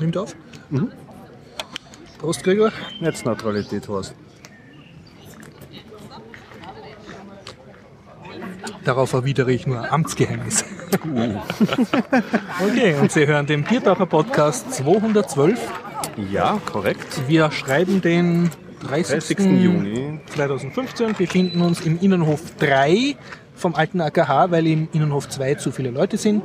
Nimmt auf? Prost, Gregor. Netzneutralität Horst. Darauf erwidere ich nur Amtsgeheimnis. okay, und Sie hören den Biertaucher Podcast 212. Ja, korrekt. Wir schreiben den 30. 30. Juni. 2015, befinden uns im Innenhof 3 vom alten AKH, weil im Innenhof 2 zu viele Leute sind.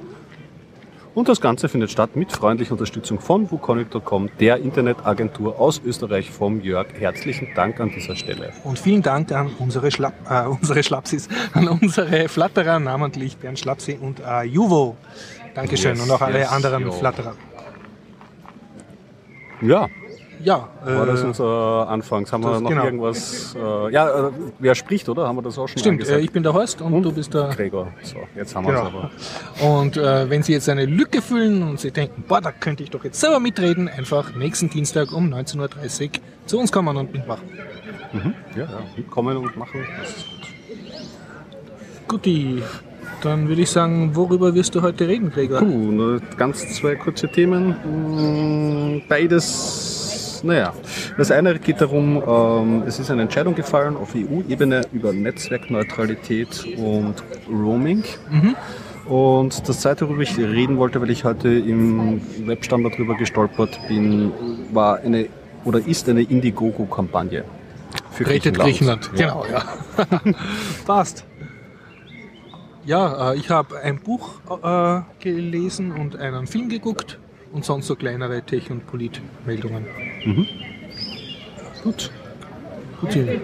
Und das Ganze findet statt mit freundlicher Unterstützung von wukonic.com, der Internetagentur aus Österreich vom Jörg. Herzlichen Dank an dieser Stelle. Und vielen Dank an unsere, Schlapp, äh, unsere Schlapsis, an unsere Flatterer, namentlich Bernd Schlapsi und äh, Juvo. Dankeschön Yes, und auch alle yes, anderen jo. Flatterer. Ja, Ja, war das äh, unser Anfang? Haben wir das- noch genau. irgendwas? Äh, ja, äh, wer spricht, oder? Haben wir das auch schon stimmt, äh, ich bin der Horst und, du bist der Gregor. So, jetzt haben wir Genau. es aber. Und äh, wenn Sie jetzt eine Lücke fühlen und Sie denken, boah, da könnte ich doch jetzt selber mitreden, einfach nächsten Dienstag um 19.30 Uhr zu uns kommen und mitmachen. Ja, ja, mitkommen und machen. Guti, dann würde ich sagen, worüber wirst du heute reden, Gregor? Puh, ganz zwei kurze Themen. Mm, Naja. Das eine geht darum, ähm, es ist eine Entscheidung gefallen auf EU-Ebene über Netzwerkneutralität und Roaming. Und das zweite, worüber ich reden wollte, weil ich heute im Webstandard darüber gestolpert bin, war eine oder ist eine Indiegogo-Kampagne. Für Rettet Griechenland. Ja. Genau, ja. Passt. Ja, äh, ich habe ein Buch äh, gelesen und einen Film geguckt und sonst so kleinere Tech- und Polit-Meldungen. Gut. Gut, äh,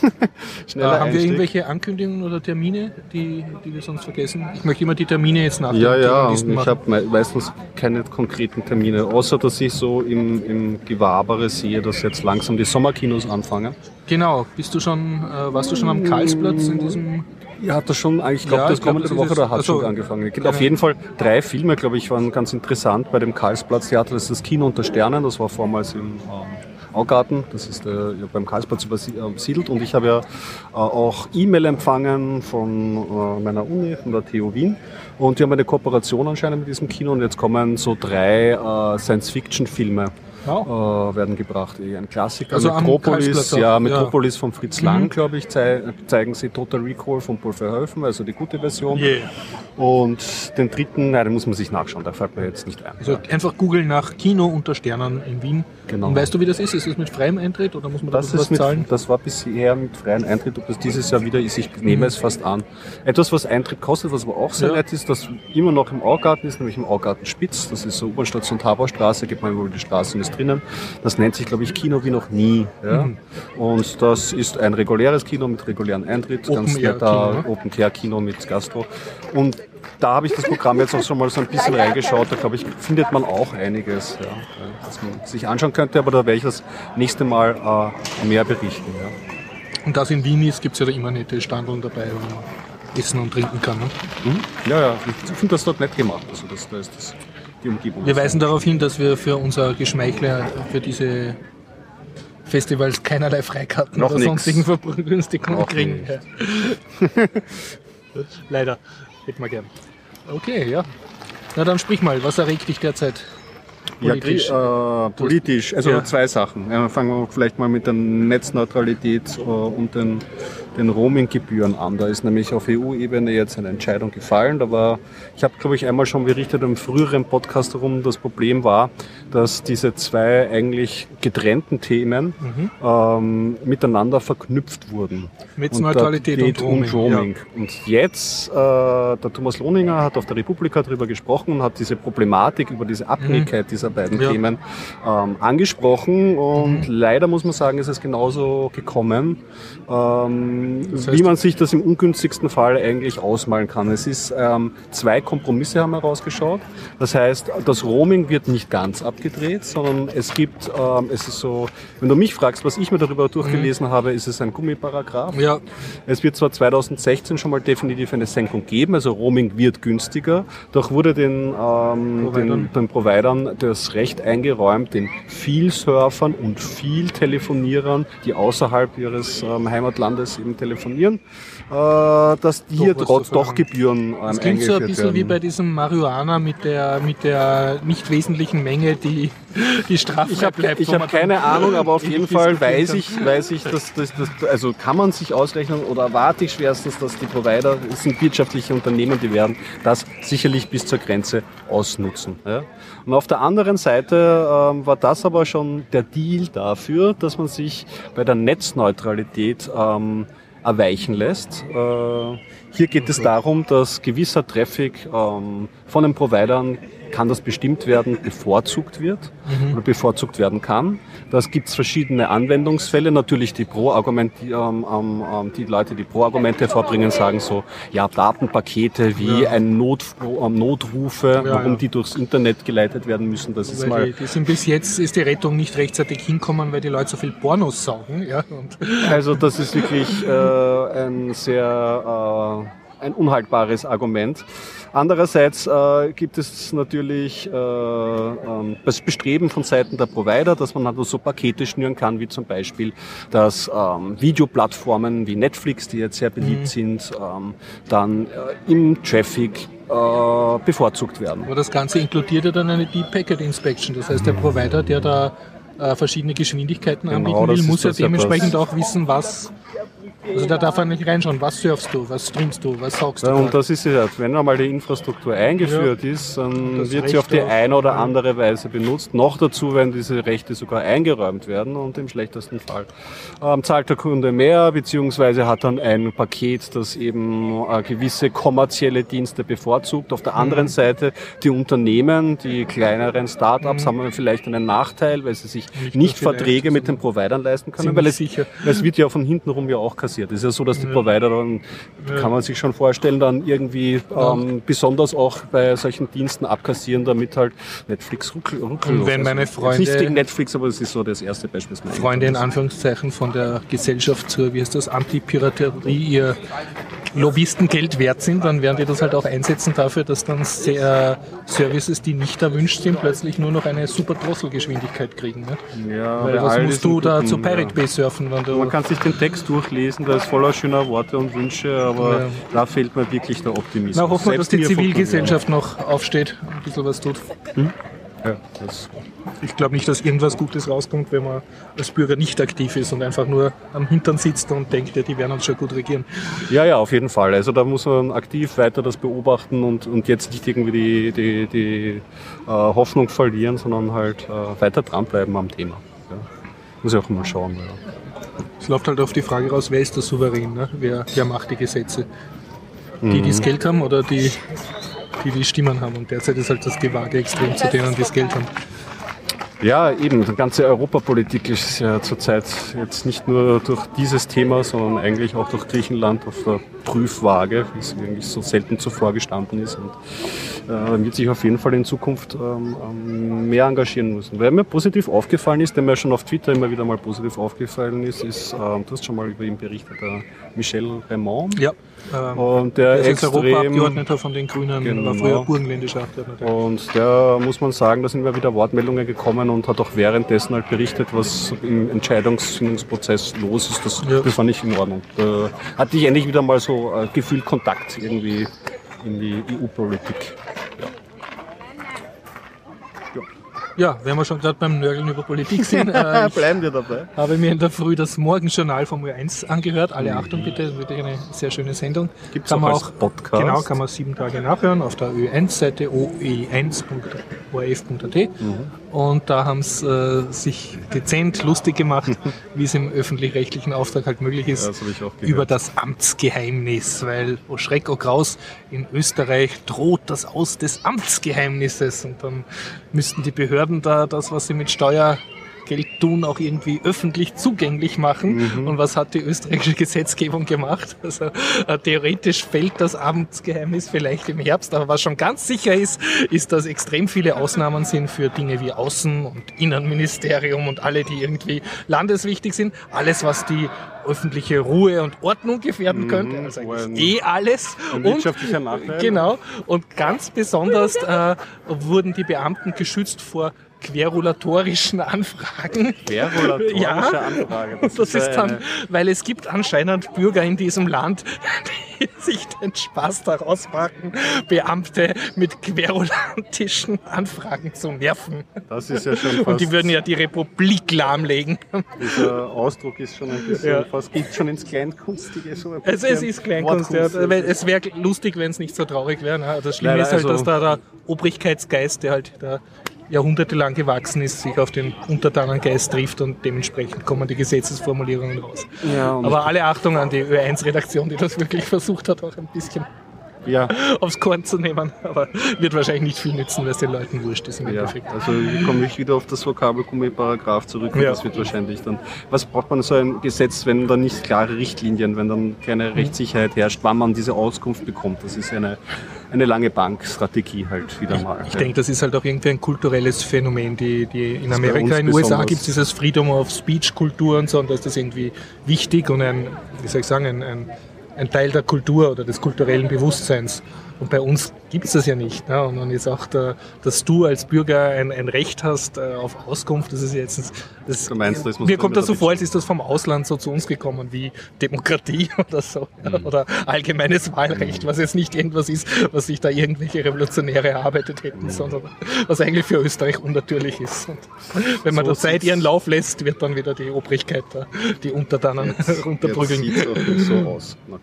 Schneller haben wir irgendwelche Ankündigungen oder Termine, die, die wir sonst vergessen? Ich möchte immer die Termine jetzt nach Ja, ja, ich habe me meistens keine konkreten Termine, außer dass ich so im, im Gewabere sehe, dass jetzt langsam die Sommerkinos anfangen. Genau, bist du schon, äh, warst du schon am Karlsplatz in diesem Ja, hat das schon, eigentlich, ich glaube, Ja, das glaub, kommende das Woche es. hat Also, schon angefangen. Es gibt auf jeden Fall drei Filme, glaube ich, waren ganz interessant bei dem Karlsplatz-Theater. Das ist das Kino unter Sternen, das war vormals im ähm, Augarten, das ist äh, ja, beim Karlsplatz übersi- äh. Und ich habe ja äh, auch E-Mail empfangen von äh, meiner Uni, von der TU Wien. Und die haben eine Kooperation anscheinend mit diesem Kino und jetzt kommen so drei äh, Science-Fiction-Filme. Wow. Äh, werden gebracht. Ein Klassiker, Also Metropolis, ja, ja. Metropolis von Fritz Lang, Mhm. glaube ich, zei zeigen sie Total Recall von Paul Verhoeven, also die gute Version. Yeah. Und den dritten, nein, den muss man sich nachschauen, da fällt mir jetzt nicht ein. Also einfach googeln nach Kino unter Sternen in Wien. Genau. Und weißt du, wie das ist? Ist es mit freiem Eintritt oder muss man da Das, was ist mit, zahlen? das war bisher mit freiem Eintritt, ob das dieses Jahr wieder ist, ich nehme es fast an. Etwas, was Eintritt kostet, was aber auch sehr Ja. nett ist, das immer noch im Augarten ist, nämlich im Augarten Spitz, das ist so U-Bahn-Station Taborstraße, geht man über die Straße und ist drinnen. Das nennt sich, glaube ich, Kino wie noch nie. Ja? Mhm. Und das ist ein reguläres Kino mit regulären Eintritt, ganz Open-Air-Kino, netter ne? Open-Air-Kino mit Gastro. Und da habe ich das Programm jetzt auch schon mal so ein bisschen reingeschaut. Da glaube ich, findet man auch einiges, ja, was man sich anschauen könnte. Aber da werde ich das nächste Mal äh, mehr berichten. Ja. Und das in Wien ist, gibt es ja da immer nette Standeln dabei, wo man essen und trinken kann. Ne? ja, ja, ich finde das dort nett gemacht. Also das, da ist das, die Umgebung. Wir weisen darauf hin, dass wir für unser Geschmeichler für diese Festivals keinerlei Freikarten Noch oder nix. sonstigen Vergünstigungen kriegen. Leider. Hätten wir gern. Okay, ja. Na dann sprich mal, was erregt dich derzeit politisch? Ja, äh, politisch, also Ja. zwei Sachen. Ja, fangen wir vielleicht mal mit der Netzneutralität äh, und den, den Roaminggebühren an. Da ist nämlich auf EU-Ebene jetzt eine Entscheidung gefallen. Da war, ich habe glaube ich einmal schon berichtet im früheren Podcast darum, das Problem war, dass diese zwei eigentlich getrennten Themen Mhm. ähm, miteinander verknüpft wurden. Netzneutralität und, und Roaming. Roaming. Und jetzt, äh, der Thomas Lohninger hat auf der Republika darüber gesprochen und hat diese Problematik über diese Abhängigkeit dieser beiden Mhm. Ja. Themen ähm, angesprochen. Und leider muss man sagen, ist es genauso gekommen, ähm, Das heißt- wie man sich das im ungünstigsten Fall eigentlich ausmalen kann. Es ist ähm, zwei Kompromisse haben herausgeschaut. Das heißt, das Roaming wird nicht ganz abgedreht, sondern es gibt, ähm, es ist so, wenn du mich fragst, was ich mir darüber durchgelesen habe, ist es ein Gummiparagraph. Mhm. Ja, Es wird zwar 2016 schon mal definitiv eine Senkung geben, also Roaming wird günstiger, doch wurde den, ähm, Providern. den, den Providern das Recht eingeräumt, den viel Surfern und viel Telefonierern, die außerhalb ihres ähm, Heimatlandes eben Telefonieren, äh, dass hier was trotz zu doch. Gebühren ähm, Das klingt so ein bisschen wie werden. bei diesem Marihuana mit der, mit der nicht wesentlichen Menge, die, die straffrei habe bleibt. ich wo hab man dann keine Ahnung, aber auf jeden Fall weiß ich, weiß ich, dass das, das, also kann man sich ausrechnen oder erwarte ich schwerstens, dass die Provider, es sind wirtschaftliche Unternehmen, die werden das sicherlich bis zur Grenze ausnutzen. Ja? Und auf der anderen Seite ähm, war das aber schon der Deal dafür, dass man sich bei der Netzneutralität ähm, erweichen lässt. Äh, hier geht es darum, dass gewisser Traffic ähm, von den Providern kann das bestimmt werden, bevorzugt wird oder bevorzugt werden kann. Das gibt es verschiedene Anwendungsfälle. Natürlich die Pro-Argument, die, ähm, ähm, die Leute, die Pro-Argumente hervorbringen, sagen so, ja, Datenpakete wie Ja. ein Not, ähm, Notrufe, Ja, warum ja. die durchs Internet geleitet werden müssen. Das ist Weil mal die, die sind bis jetzt ist die Rettung nicht rechtzeitig hinkommen, weil die Leute so viel Pornos saugen. Ja, Also das ist wirklich äh, ein sehr äh, ein unhaltbares Argument. Andererseits äh, gibt es natürlich äh, ähm, das Bestreben von Seiten der Provider, dass man halt so Pakete schnüren kann, wie zum Beispiel, dass ähm, Videoplattformen wie Netflix, die jetzt sehr beliebt sind, ähm, dann äh, im Traffic äh, bevorzugt werden. aber das Ganze inkludiert ja dann eine Deep Packet Inspection. Das heißt, der Provider, der da äh, verschiedene Geschwindigkeiten Genau, anbieten will, muss ja dementsprechend auch wissen, was. Also da darf er nicht reinschauen, was surfst du, was streamst du, was saugst du. Ja, und das ist ja, wenn einmal die Infrastruktur eingeführt ist, dann Das wird sie auf die eine oder andere Weise benutzt. Noch dazu, wenn diese Rechte sogar eingeräumt werden und im schlechtesten Fall ähm, zahlt der Kunde mehr, beziehungsweise hat dann ein Paket, das eben äh, gewisse kommerzielle Dienste bevorzugt. Auf der Mhm. anderen Seite die Unternehmen, die kleineren Startups haben vielleicht einen Nachteil, weil sie sich Mhm. Nicht nicht, Verträge mit den Providern leisten können, weil es, sicher. es wird ja von hinten rum ja auch kassiert. Es ist ja so, dass die Provider dann, kann man sich schon vorstellen, dann irgendwie ähm, besonders auch bei solchen Diensten abkassieren, damit halt Netflix ruckel, ruckellos Und wenn meine Freunde- Nicht gegen Netflix, aber es ist so das erste Beispiel. das Freunde in Anführungszeichen von der Gesellschaft zur, wie heißt das, Antipiraterie ihr Lobbyistengeld wert sind, dann werden die das halt auch einsetzen dafür, dass dann sehr Services, die nicht erwünscht sind, plötzlich nur noch eine super Drosselgeschwindigkeit kriegen. Ne? Ja, Weil was musst du da zu Pirate ja. Bay surfen, wenn du Man kann sich den Text durchlesen, der ist voller schöner Worte und Wünsche, aber Ja. da fehlt mir wirklich der Optimismus. Na, hoffen wir, dass die Zivilgesellschaft noch aufsteht und ein bisschen was tut. Kunden. Ja, das Ich glaube nicht, dass irgendwas Gutes rauskommt, wenn man als Bürger nicht aktiv ist und einfach nur am Hintern sitzt und denkt, ja, die werden uns schon gut regieren. Ja, ja, auf jeden Fall. Also da muss man aktiv weiter das beobachten und, und jetzt nicht irgendwie die, die, die äh, Hoffnung verlieren, sondern halt äh, weiter dranbleiben am Thema. Ja. Muss ich auch mal schauen. Ja. Es läuft halt auf die Frage raus, wer ist der Souverän? Ne? Wer, wer macht die Gesetze? Die, die das Geld haben oder die, die die Stimmen haben? Und derzeit ist halt das Gewage extrem zu denen, die das Geld haben. Ja, eben, die ganze Europapolitik ist ja zurzeit jetzt nicht nur durch dieses Thema, sondern eigentlich auch durch Griechenland auf der Prüfwaage, wie es eigentlich so selten zuvor gestanden ist. Und äh, wird sich auf jeden Fall in Zukunft ähm, ähm, mehr engagieren müssen. Wer mir positiv aufgefallen ist, der mir schon auf Twitter immer wieder mal positiv aufgefallen ist, ist, ähm, du hast schon mal über ihn berichtet, der Michel Raymond. Ja. Ähm, Und der er ist extrem Europaabgeordneter von den Grünen, Genau. war früher burgenländischer Abgeordneter. Und da muss man sagen, da sind immer wieder Wortmeldungen gekommen und hat auch währenddessen halt berichtet, was im Entscheidungsfindungsprozess los ist. Das, Ja. das fand ich in Ordnung. Da hatte ich endlich wieder mal so äh, gefühlt Kontakt irgendwie in die EU-Politik. Ja, wenn wir schon gerade beim Nörgeln über Politik sind, äh, Bleiben wir dabei. habe mir in der Früh das Morgenjournal vom Ö1 angehört. Alle Achtung bitte, das ist wirklich eine sehr schöne Sendung. Gibt's Kann auch man als Podcast? Genau, kann man sieben Tage nachhören auf der Ö1-Seite oe1.orf.at. Und da haben sie äh, sich dezent lustig gemacht, wie es im öffentlich-rechtlichen Auftrag halt möglich ist, Ja, das auch über das Amtsgeheimnis. Weil, oh Schreck, oh Graus, in Österreich droht das Aus des Amtsgeheimnisses. Und dann müssten die Behörden da das, was sie mit Steuer Geld tun, auch irgendwie öffentlich zugänglich machen. Und was hat die österreichische Gesetzgebung gemacht? Also äh, theoretisch fällt das Amtsgeheimnis vielleicht im Herbst, aber was schon ganz sicher ist, ist, dass extrem viele Ausnahmen sind für Dinge wie Außen- und Innenministerium und alle, die irgendwie landeswichtig sind. Alles, was die öffentliche Ruhe und Ordnung gefährden könnte. Also eh alles. ein wirtschaftlicher Nachteil. Genau. Und ganz besonders äh, wurden die Beamten geschützt vor querulatorischen Anfragen Querulatorische Ja. Anfrage. Das, ist ja dann, weil es gibt anscheinend Bürger in diesem Land, die sich den Spaß daraus machen, Beamte mit querulantischen Anfragen zu nerven. Das ist ja schon fast. Und die würden ja die Republik lahmlegen. Dieser Ausdruck ist schon ein bisschen Ja. fast geht schon ins Kleinkunstige so ein Es, ist Kleinkunst. Ja. Es wäre lustig, wenn es nicht so traurig wäre. Ne? Das Schlimme Nein, ist halt, also- dass da der Obrigkeitsgeist, der halt da jahrhundertelang gewachsen ist, sich auf den Untertanengeist trifft und dementsprechend kommen die Gesetzesformulierungen raus. Ja, Aber alle Achtung an die Ö1-Redaktion, die das wirklich versucht hat, auch ein bisschen ja, aufs Korn zu nehmen. Aber wird wahrscheinlich nicht viel nützen, weil es den Leuten wurscht ist im ja. Endeffekt. Also hier komme ich wieder auf das Vokabelgummi-Paragraph zurück. und Ja. Das wird wahrscheinlich dann. Was braucht man so ein Gesetz, wenn dann nicht klare Richtlinien, wenn dann keine Rechtssicherheit herrscht, wann man diese Auskunft bekommt? Das ist eine, eine lange Bankstrategie halt wieder mal. Ich denke, das ist halt auch irgendwie ein kulturelles Phänomen. Die, die in Das Amerika, in den USA gibt es dieses Freedom of Speech Kultur und so, und da ist das irgendwie wichtig und ein, wie soll ich sagen, ein, ein, ein Teil der Kultur oder des kulturellen Bewusstseins. Und bei uns gibt es das ja nicht. Ne? Und dann ist auch, der, dass du als Bürger ein, ein Recht hast äh, auf Auskunft, das ist jetzt, das, Du meinst, das mir kommt das so vor, als ist das vom Ausland so zu uns gekommen wie Demokratie oder so. Mhm. Oder allgemeines Wahlrecht, was jetzt nicht irgendwas ist, was sich da irgendwelche Revolutionäre erarbeitet hätten, Mhm. sondern was eigentlich für Österreich unnatürlich ist. Und wenn man So der Zeit ihren Lauf lässt, wird dann wieder die Obrigkeit da, die Untertanen runterprügeln. Jetzt sieht so aus. Na gut.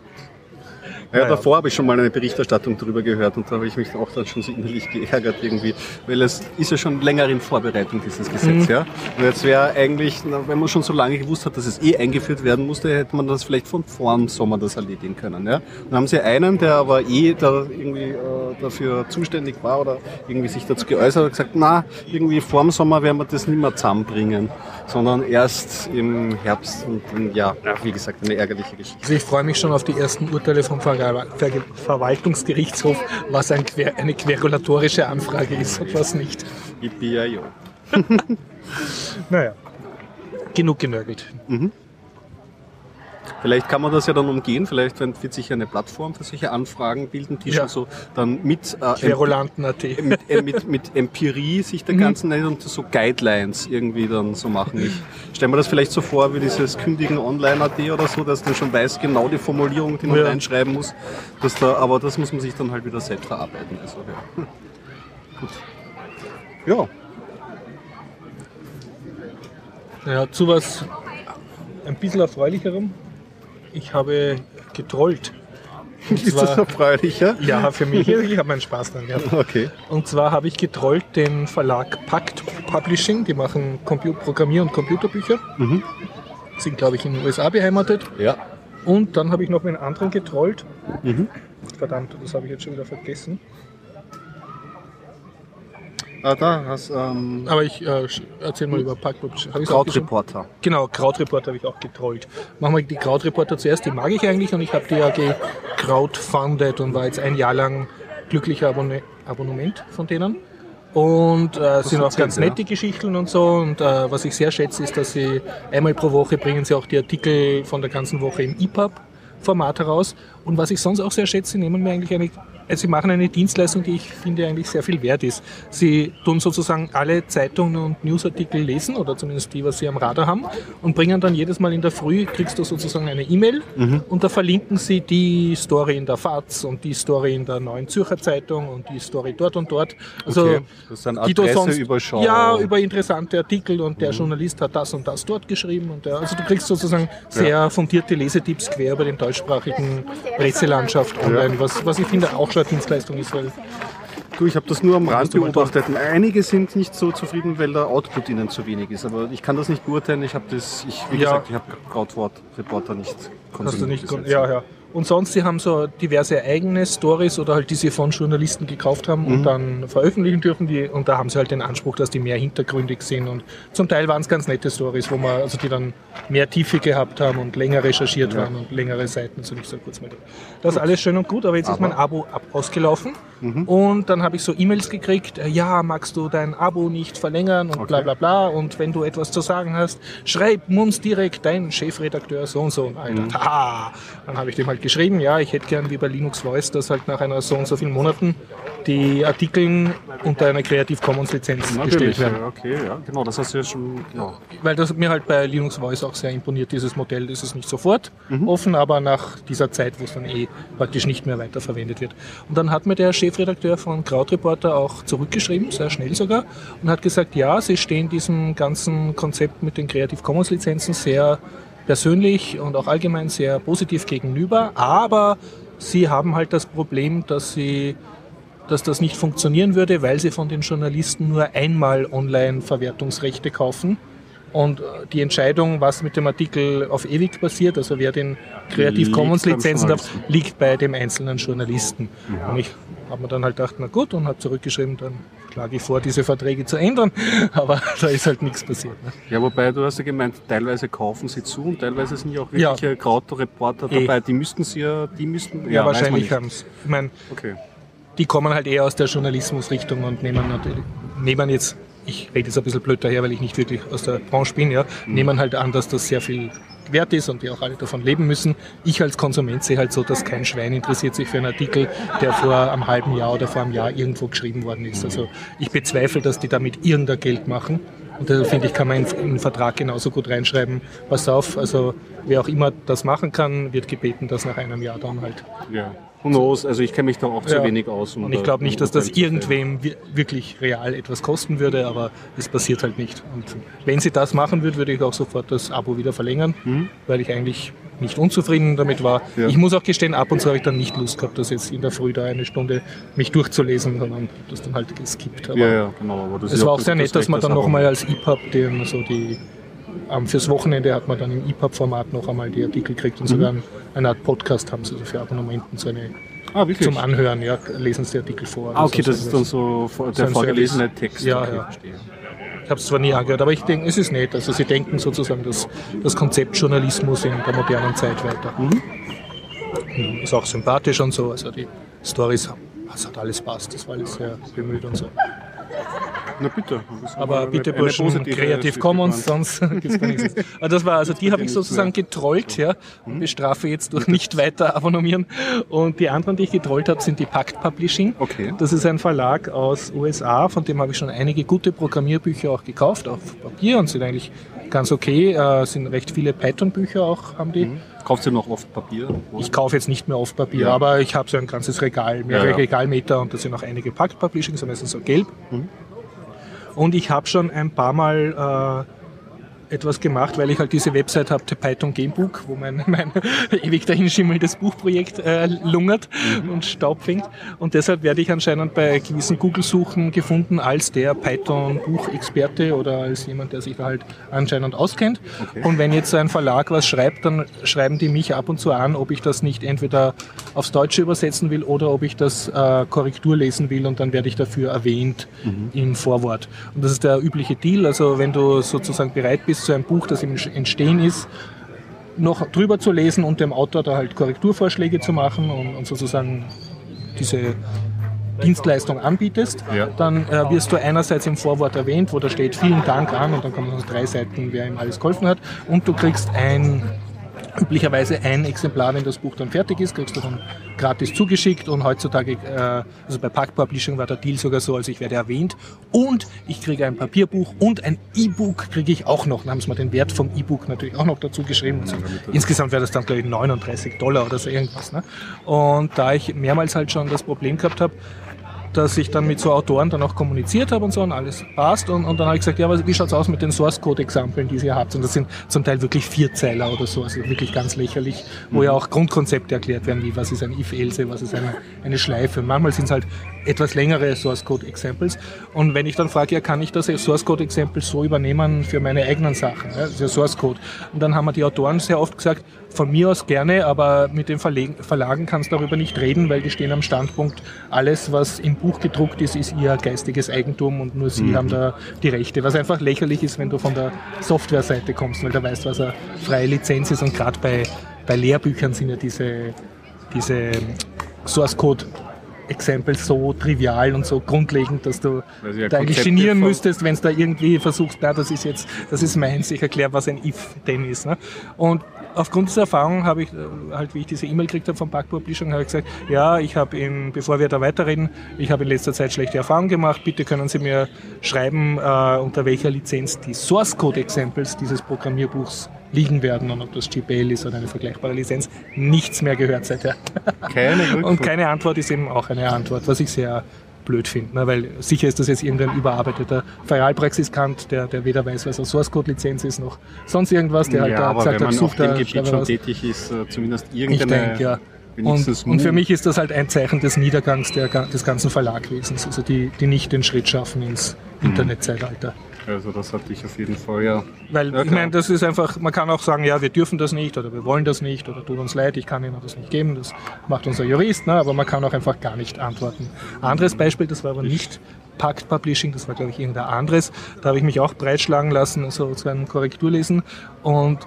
Ja, Naja. davor habe ich schon mal eine Berichterstattung darüber gehört und da habe ich mich auch dann schon so innerlich geärgert irgendwie, weil es ist ja schon länger in Vorbereitung, dieses Gesetz, ja. Und jetzt wäre eigentlich, wenn man schon so lange gewusst hat, dass es eh eingeführt werden musste, hätte man das vielleicht von vor dem Sommer das erledigen können, ja. Dann haben sie einen, der aber eh da irgendwie äh, dafür zuständig war oder irgendwie sich dazu geäußert hat, gesagt, na, irgendwie vor dem Sommer werden wir das nicht mehr zusammenbringen, sondern erst im Herbst und dann, ja, ja, wie gesagt, eine ärgerliche Geschichte. Also ich freue mich schon auf die ersten Urteile vom Ver Ver Verwaltungsgerichtshof, was ein Quer eine querulatorische Anfrage ist und was nicht. Yippie-yi-yo. Naja, genug genörgelt. Vielleicht kann man das ja dann umgehen, vielleicht wird sich eine Plattform für solche Anfragen bilden, die Ja. schon so dann mit, äh, mit, äh, mit, mit Empirie sich Mhm. der ganzen nennt und so Guidelines irgendwie dann so machen. Ich stelle mir das vielleicht so vor wie dieses Kündigen Online.at oder so, dass man schon weiß genau die Formulierung, die man Ja. reinschreiben muss. Dass da, aber das muss man sich dann halt wieder selbst erarbeiten. Also, ja. Gut. Ja, Ja, zu was ein bisschen erfreulicherem. Ich habe getrollt. Und ist das zwar, erfreulicher? ja, für mich, ich habe meinen Spaß dran gehabt. Okay. Und zwar habe ich getrollt den Verlag Pakt Publishing, die machen Compu Programmier- und Computerbücher. Mhm. Sind, glaube ich, in den USA beheimatet. Ja. Und dann habe ich noch einen anderen getrollt. Mhm. Verdammt, das habe ich jetzt schon wieder vergessen. Ah, da hast ähm, Aber ich äh, erzähle mal über aufgeschrieben? Krautreporter. Genau, Krautreporter habe ich auch getrollt. Machen wir die Krautreporter zuerst, die mag ich eigentlich und ich habe die ja gecrowdfundet und war jetzt ein Jahr lang glücklicher Abonne Abonnement von denen. Und äh, sind auch ganz ja. nette Geschichten und so. Und äh, was ich sehr schätze, ist, dass sie einmal pro Woche bringen sie auch die Artikel von der ganzen Woche im EPUB-Format heraus. Und was ich sonst auch sehr schätze, sie nehmen mir eigentlich eine, also sie machen eine Dienstleistung, die ich finde eigentlich sehr viel wert ist. Sie tun sozusagen alle Zeitungen und Newsartikel lesen oder zumindest die, was sie am Radar haben und bringen dann jedes Mal in der Früh, kriegst du sozusagen eine E-Mail und da verlinken sie die Story in der FAZ und die Story in der Neuen Zürcher Zeitung und die Story dort und dort. Also Okay, das ein die du Adresseüberschau. Ja, über interessante Artikel und der Journalist hat das und das dort geschrieben und der, also du kriegst sozusagen sehr fundierte Lesetipps quer über den deutschsprachigen Presselandschaft online, was, was ich finde auch schon eine Dienstleistung ist, weil Du, ich habe das nur am Rand beobachtet. Einige sind nicht so zufrieden, weil der Output ihnen zu wenig ist. Aber ich kann das nicht beurteilen. Ich habe das, ich, wie Ja. gesagt, ich habe Krautwort-Reporter nicht konsumiert. Hast du nicht kon- ja, ja. Und sonst, sie haben so diverse eigene Stories oder halt die sie von Journalisten gekauft haben Mhm. und dann veröffentlichen dürfen die und da haben sie halt den Anspruch, dass die mehr hintergründig sind und zum Teil waren es ganz nette Stories, wo man, also die dann mehr Tiefe gehabt haben und länger recherchiert waren und längere Seiten, so nicht so kurz mit. Das ist alles schön und gut, aber jetzt ist mein Abo ab ausgelaufen Mhm. und dann habe ich so E-Mails gekriegt, äh, ja, magst du dein Abo nicht verlängern und bla bla bla und wenn du etwas zu sagen hast, schreib uns direkt dein Chefredakteur so und so. Und Alter, haha. Dann habe ich dem halt geschrieben, ja, ich hätte gern wie bei Linux Voice, dass halt nach einer so und so vielen Monaten die Artikel unter einer Creative Commons Lizenz gestellt werden. Okay, ja, genau, das hast du ja schon. Genau. Weil das mir halt bei Linux Voice auch sehr imponiert, dieses Modell. Das ist nicht sofort Mhm. offen, aber nach dieser Zeit, wo es dann eh praktisch nicht mehr weiterverwendet wird. Und dann hat mir der Chefredakteur von Krautreporter auch zurückgeschrieben, sehr schnell sogar, und hat gesagt, ja, sie stehen diesem ganzen Konzept mit den Creative Commons Lizenzen sehr persönlich und auch allgemein sehr positiv gegenüber, aber sie haben halt das Problem, dass sie dass das nicht funktionieren würde, weil sie von den Journalisten nur einmal Online-Verwertungsrechte kaufen. Und äh, die Entscheidung, was mit dem Artikel auf ewig passiert, also wer den Creative Commons Lizenzen darf, liegt bei dem einzelnen Journalisten. Und ich habe mir dann halt gedacht, na gut, und habe zurückgeschrieben, dann schlage ich vor, diese Verträge zu ändern. Aber da ist halt nichts passiert. Ne? Ja, wobei du hast ja gemeint, teilweise kaufen sie zu und teilweise sind ja auch Ja. wirkliche Krautreporter Eh. dabei. Die müssten sie ja, die müssten. Ja, man wahrscheinlich haben es. Ich meine, Okay. die kommen halt eher aus der Journalismusrichtung und nehmen natürlich, nehmen jetzt, ich rede jetzt ein bisschen blöd daher, weil ich nicht wirklich aus der Branche bin, ja, nehmen halt an, dass das sehr viel wert ist und die auch alle davon leben müssen. Ich als Konsument sehe halt so, dass kein Schwein interessiert sich für einen Artikel, der vor einem halben Jahr oder vor einem Jahr irgendwo geschrieben worden ist. Also ich bezweifle, dass die damit irgendein Geld machen. Und da finde ich, kann man in in Vertrag genauso gut reinschreiben, pass auf, also wer auch immer das machen kann, wird gebeten, das nach einem Jahr dann halt Ja. Who knows? Also ich kenne mich da auch zu Ja. wenig aus. um und ich glaube nicht, dass das zu irgendwem wi- wirklich real etwas kosten würde, aber es passiert halt nicht. Und wenn sie das machen würde, würde ich auch sofort das Abo wieder verlängern, weil ich eigentlich nicht unzufrieden damit war. Mhm. Ja. Ich muss auch gestehen, ab und zu habe ich dann nicht Lust gehabt, das jetzt in der Früh da eine Stunde mich durchzulesen, sondern das dann halt geskippt. Aber Ja, ja, genau. Aber das es war auch sehr das nett, dass Recht, man dann nochmal als EPUB den, so die, ähm, fürs Wochenende hat man dann im EPUB-Format noch einmal die Artikel gekriegt und sogar eine Art Podcast haben sie so für Abonnenten, so eine Ah, zum Anhören, ja, lesen sie die Artikel vor. ah, okay, Also das ist dann so der vorgelesene. Text. Ja, ja. Ich habe es zwar nie angehört, aber ich denke, es ist nett. Also sie denken sozusagen das, das Konzept Journalismus in der modernen Zeit weiter. Mhm. Ist auch sympathisch und so. Also die Stories, es hat alles passt. Das war alles sehr bemüht und so. Na bitte. Aber bitte eine Burschen, Creative Commons, sonst gibt's da nichts. Aber das war, also die habe ich sozusagen getrollt, ja, und bestrafe jetzt durch nicht weiter abonnieren. Und die anderen, die ich getrollt habe, sind die Pakt Publishing. Okay. Das ist ein Verlag aus USA, von dem habe ich schon einige gute Programmierbücher auch gekauft, auf Papier und sind eigentlich ganz okay. Äh, sind recht viele Python-Bücher auch, haben die. Kaufst du noch oft Papier? Ich kaufe jetzt nicht mehr auf Papier, Ja. aber ich habe so ein ganzes Regal, mehrere Ja, ja. Regalmeter und da sind auch einige Pakt Publishing, so meistens so gelb. Mhm. Und ich habe schon ein paar Mal äh, etwas gemacht, weil ich halt diese Website habe, der Python Gamebook, wo mein, mein ewig dahinschimmelndes Buchprojekt äh, lungert Mhm. und Staub fängt. Und deshalb werde ich anscheinend bei gewissen Google-Suchen gefunden als der Python-Buchexperte oder als jemand, der sich da halt anscheinend auskennt. Okay. Und wenn jetzt so ein Verlag was schreibt, dann schreiben die mich ab und zu an, ob ich das nicht entweder aufs Deutsche übersetzen will oder ob ich das äh, Korrektur lesen will und dann werde ich dafür erwähnt im Vorwort. Und das ist der übliche Deal. Also wenn du sozusagen bereit bist, so ein Buch, das im Entstehen ist, noch drüber zu lesen und dem Autor da halt Korrekturvorschläge zu machen und, und sozusagen diese Dienstleistung anbietest, Ja. dann äh, wirst du einerseits im Vorwort erwähnt, wo da steht vielen Dank an und dann kommen noch drei Seiten, wer ihm alles geholfen hat und du kriegst ein üblicherweise ein Exemplar, wenn das Buch dann fertig ist, kriegst du dann gratis zugeschickt und heutzutage, äh, also bei Pack Publishing war der Deal sogar so, also ich werde erwähnt und ich kriege ein Papierbuch und ein E-Book kriege ich auch noch. Dann haben sie mir den Wert vom E-Book natürlich auch noch dazu geschrieben. Also insgesamt wäre das dann glaube ich 39 Dollar oder so irgendwas. Ne? Und da ich mehrmals halt schon das Problem gehabt habe, dass ich dann mit so Autoren dann auch kommuniziert habe und so und alles passt. Und, und dann habe ich gesagt, ja, aber wie schaut's aus mit den Source Code Exempeln, die ihr habt? Und das sind zum Teil wirklich Vierzeiler oder so, also wirklich ganz lächerlich, wo ja auch Grundkonzepte erklärt werden, wie was ist ein If-Else, was ist eine, eine Schleife. Manchmal sind es halt etwas längere Source Code Examples. Und wenn ich dann frage, ja, kann ich das Source Code Exempel so übernehmen für meine eigenen Sachen? Ja, das ist ja Source Code. Und dann haben mir die Autoren sehr oft gesagt, von mir aus gerne, aber mit den Verlagen kannst du darüber nicht reden, weil die stehen am Standpunkt, alles, was im Buch gedruckt ist, ist ihr geistiges Eigentum und nur sie haben da die Rechte. Was einfach lächerlich ist, wenn du von der Softwareseite kommst, weil du weißt, was eine freie Lizenz ist. Und gerade bei, bei Lehrbüchern sind ja diese, diese Source Code Examples so trivial und so grundlegend, dass du ja da eigentlich genieren müsstest, wenn du da irgendwie versuchst, na, das ist jetzt, das ist meins, ich erkläre, was ein If denn ist. Ne? Und aufgrund dieser Erfahrung habe ich, äh, halt wie ich diese E-Mail gekriegt habe von Bug Publishing, habe ich gesagt, ja, ich habe in, bevor wir da weiterreden, ich habe in letzter Zeit schlechte Erfahrungen gemacht. Bitte können Sie mir schreiben, äh, unter welcher Lizenz die Source Code Examples dieses Programmierbuchs liegen werden und ob das GPL ist oder eine vergleichbare Lizenz. Nichts mehr gehört seither. Keine Rückfrage. Und keine Antwort ist eben auch eine Antwort, was ich sehr blöd finde, ne? weil sicher ist das jetzt irgendein überarbeiteter Ferialpraxiskant, der, der weder weiß, was eine Source Code Lizenz ist, noch sonst irgendwas, der halt ja, da aber gesagt wenn hat, man auf sucht dem da Gebiet schon tätig ist, äh, zumindest irgendeine denke, ja. Und, und für mich ist das halt ein Zeichen des Niedergangs der, des ganzen Verlagwesens, also die, die nicht den Schritt schaffen ins Mhm. Internetzeitalter. Also das hatte ich auf jeden Fall, ja. Weil Ja, ich meine, das ist einfach, man kann auch sagen, ja, wir dürfen das nicht oder wir wollen das nicht oder tut uns leid, ich kann Ihnen das nicht geben, das macht unser Jurist, ne? aber man kann auch einfach gar nicht antworten. Anderes Beispiel, das war aber nicht Pakt Publishing, das war glaube ich irgendein anderes, da habe ich mich auch breitschlagen lassen, so zu einem Korrekturlesen und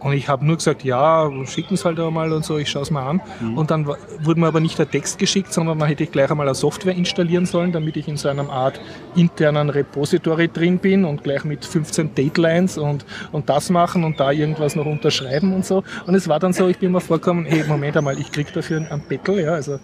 und ich habe nur gesagt, ja, schicken es halt einmal und so, ich schaue es mal an. Und dann wurde mir aber nicht der Text geschickt, sondern man hätte ich gleich einmal eine Software installieren sollen, damit ich in so einer Art internen Repository drin bin und gleich mit 15 Datelines und, und das machen und da irgendwas noch unterschreiben und so. Und es war dann so, ich bin mir vorgekommen, hey, Moment einmal, ich krieg dafür einen Bettel, ja, also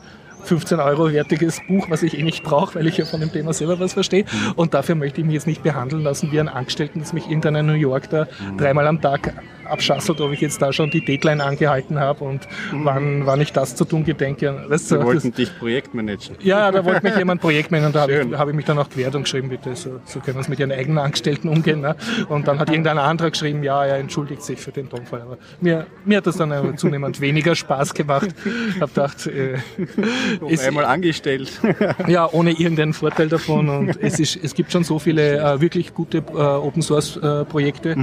15 Euro wertiges Buch, was ich eh nicht brauche, weil ich ja von dem Thema selber was verstehe. Und dafür möchte ich mich jetzt nicht behandeln lassen wie einen Angestellten, dass mich irgendeiner in New York da dreimal am Tag abschasselt, ob ich jetzt da schon die Deadline angehalten habe und wann, wann ich das zu tun gedenke. Weißt Sie du, das, wollten dich projektmanagen. ja, da wollte mich jemand Projektmanager und da habe ich, habe ich mich dann auch und geschrieben, bitte, so, so können wir es mit Ihren eigenen Angestellten umgehen. Ne? Und dann hat irgendein anderer geschrieben, ja, er entschuldigt sich für den Tonfall. Aber mir, mir hat das dann zunehmend weniger Spaß gemacht. Ich habe gedacht, äh, ist- einmal angestellt. ja, ohne irgendeinen Vorteil davon. Und es, ist, es gibt schon so viele äh, wirklich gute äh, Open Source äh, Projekte,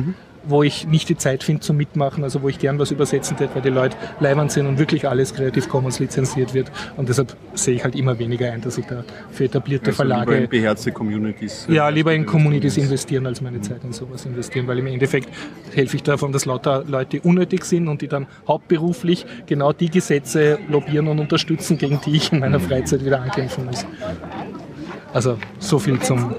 wo ich nicht die Zeit finde zum Mitmachen, also wo ich gern was übersetzen hätte, weil die Leute leibend sind und wirklich alles Creative Commons lizenziert wird. Und deshalb sehe ich halt immer weniger ein, dass ich da für etablierte Also lieber in Verlage beherzte Communities. ja, lieber in Communities investieren. investieren, als meine Zeit in sowas investieren, weil im Endeffekt helfe ich davon, dass lauter Leute unnötig sind und die dann hauptberuflich genau die Gesetze lobbyieren und unterstützen, gegen die ich in meiner Freizeit wieder ankämpfen muss. Also so viel zum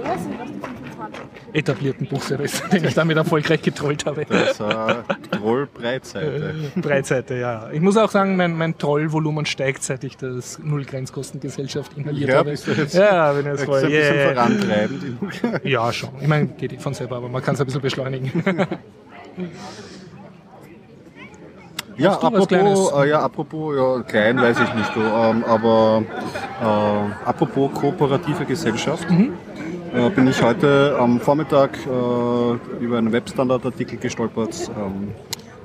etablierten Buchservice, den ich damit erfolgreich getrollt habe. Das äh, Troll-Breitseite. Breitseite, ja. Ich muss auch sagen, mein, mein Trollvolumen steigt, seit ich das Null-Grenzkostengesellschaft inhaliert Ja, habe. bist du jetzt- ja, bin jetzt voll. ist ein bisschen yeah. vorantreibend. Ja, schon. Ich meine, geht eh von selber, aber man kann es ein bisschen beschleunigen. Ja, apropos, äh, ja, apropos, ja, klein weiß ich nicht, du, ähm, aber äh, apropos kooperative Gesellschaft, Mhm. Äh, bin ich heute am Vormittag äh, über einen Webstandard-Artikel gestolpert, ähm,